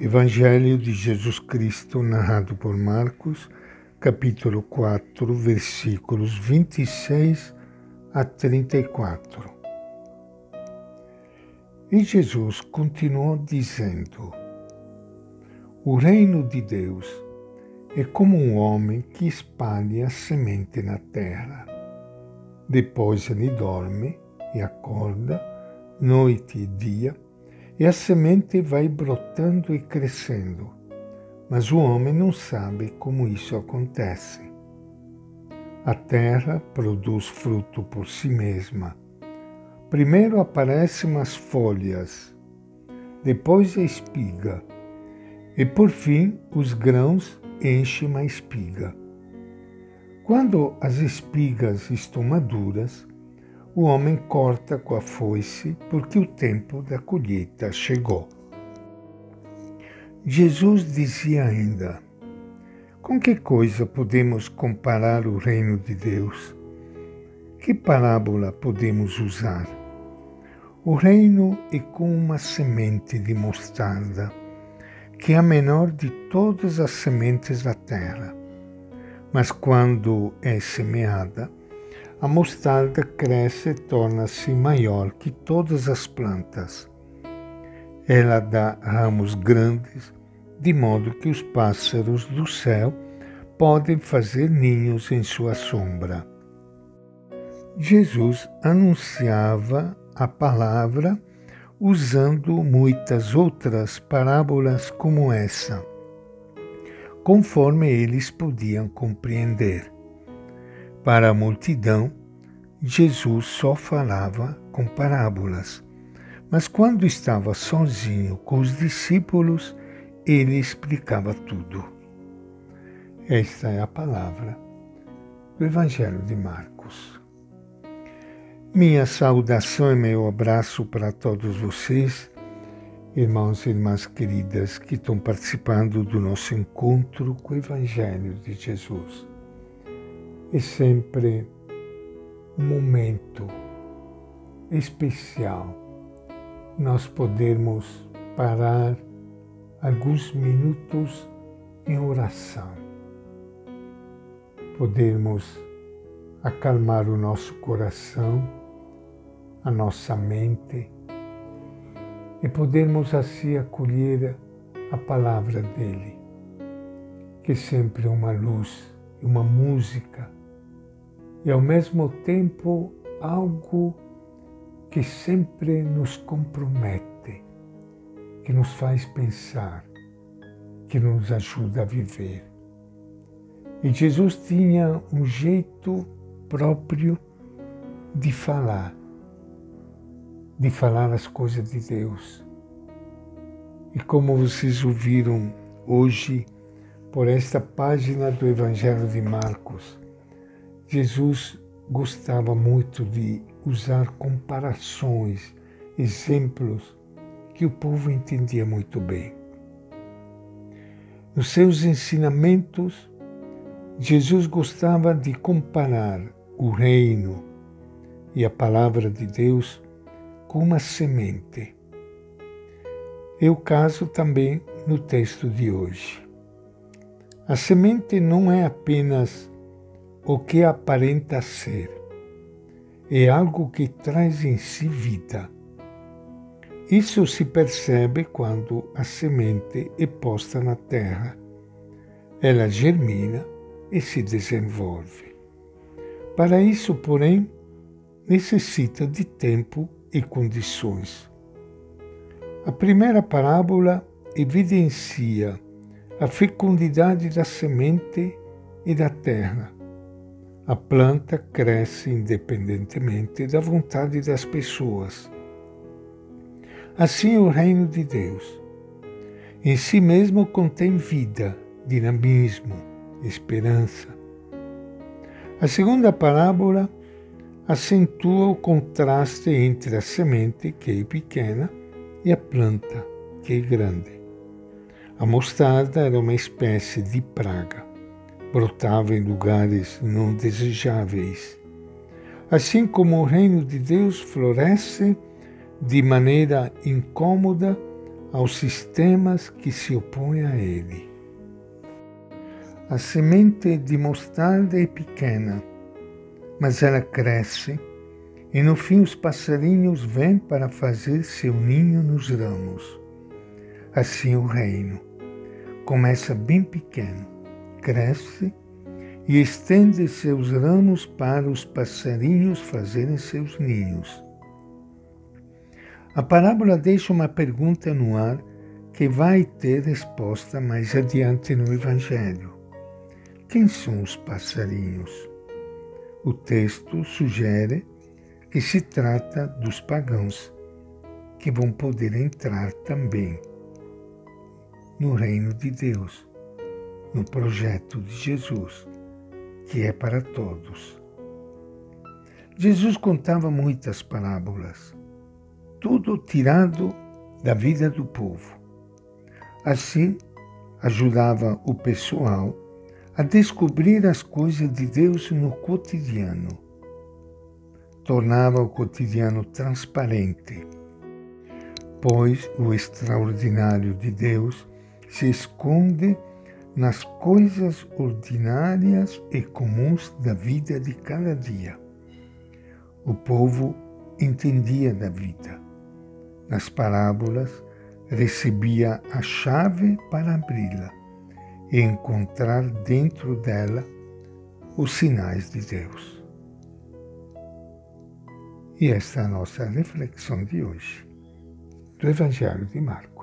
Evangelho de Jesus Cristo, narrado por Marcos, capítulo 4, versículos 26 a 34. E Jesus continuou dizendo: O reino de Deus é como um homem que espalha a semente na terra. Depois ele dorme e acorda, noite e dia, e a semente vai brotando e crescendo, mas o homem não sabe como isso acontece. A terra produz fruto por si mesma. Primeiro aparecem as folhas, depois a espiga, e por fim os grãos enchem a espiga. Quando as espigas estão maduras, o homem corta com a foice, porque o tempo da colheita chegou. Jesus dizia ainda: Com que coisa podemos comparar o reino de Deus? Que parábola podemos usar? O reino é como uma semente de mostarda, que é a menor de todas as sementes da terra. Mas quando é semeada, a mostarda cresce e torna-se maior que todas as plantas. Ela dá ramos grandes, de modo que os pássaros do céu podem fazer ninhos em sua sombra. Jesus anunciava a palavra usando muitas outras parábolas como essa, conforme eles podiam compreender. Para a multidão, Jesus só falava com parábolas, mas quando estava sozinho com os discípulos, ele explicava tudo. Esta é a palavra do Evangelho de Marcos. Minha saudação e meu abraço para todos vocês, irmãos e irmãs queridas que estão participando do nosso encontro com o Evangelho de Jesus é sempre um momento especial. Nós podermos parar alguns minutos em oração, podermos acalmar o nosso coração, a nossa mente e podermos assim acolher a palavra dele, que sempre é uma luz, uma música e ao mesmo tempo algo que sempre nos compromete, que nos faz pensar, que nos ajuda a viver. E Jesus tinha um jeito próprio de falar, de falar as coisas de Deus. E como vocês ouviram hoje por esta página do Evangelho de Marcos, Jesus gostava muito de usar comparações, exemplos que o povo entendia muito bem. Nos seus ensinamentos, Jesus gostava de comparar o reino e a palavra de Deus com uma semente. É o caso também no texto de hoje. A semente não é apenas o que aparenta ser. É algo que traz em si vida. Isso se percebe quando a semente é posta na terra. Ela germina e se desenvolve. Para isso, porém, necessita de tempo e condições. A primeira parábola evidencia a fecundidade da semente e da terra a planta cresce independentemente da vontade das pessoas. Assim, o reino de Deus em si mesmo contém vida, dinamismo, esperança. A segunda parábola acentua o contraste entre a semente, que é pequena, e a planta, que é grande. A mostarda era uma espécie de praga brotava em lugares não desejáveis. Assim como o reino de Deus floresce de maneira incômoda aos sistemas que se opõem a ele. A semente de mostarda é pequena, mas ela cresce e no fim os passarinhos vêm para fazer seu ninho nos ramos. Assim o reino começa bem pequeno, cresce e estende seus ramos para os passarinhos fazerem seus ninhos. A parábola deixa uma pergunta no ar que vai ter resposta mais adiante no Evangelho. Quem são os passarinhos? O texto sugere que se trata dos pagãos, que vão poder entrar também no reino de Deus, no projeto de Jesus, que é para todos. Jesus contava muitas parábolas, tudo tirado da vida do povo. Assim, ajudava o pessoal a descobrir as coisas de Deus no cotidiano tornava o cotidiano transparente, pois o extraordinário de Deus se esconde nas coisas ordinárias e comuns da vida de cada dia. O povo entendia da vida. Nas parábolas, recebia a chave para abri-la e encontrar dentro dela os sinais de Deus. E esta é a nossa reflexão de hoje, do Evangelho de Marcos.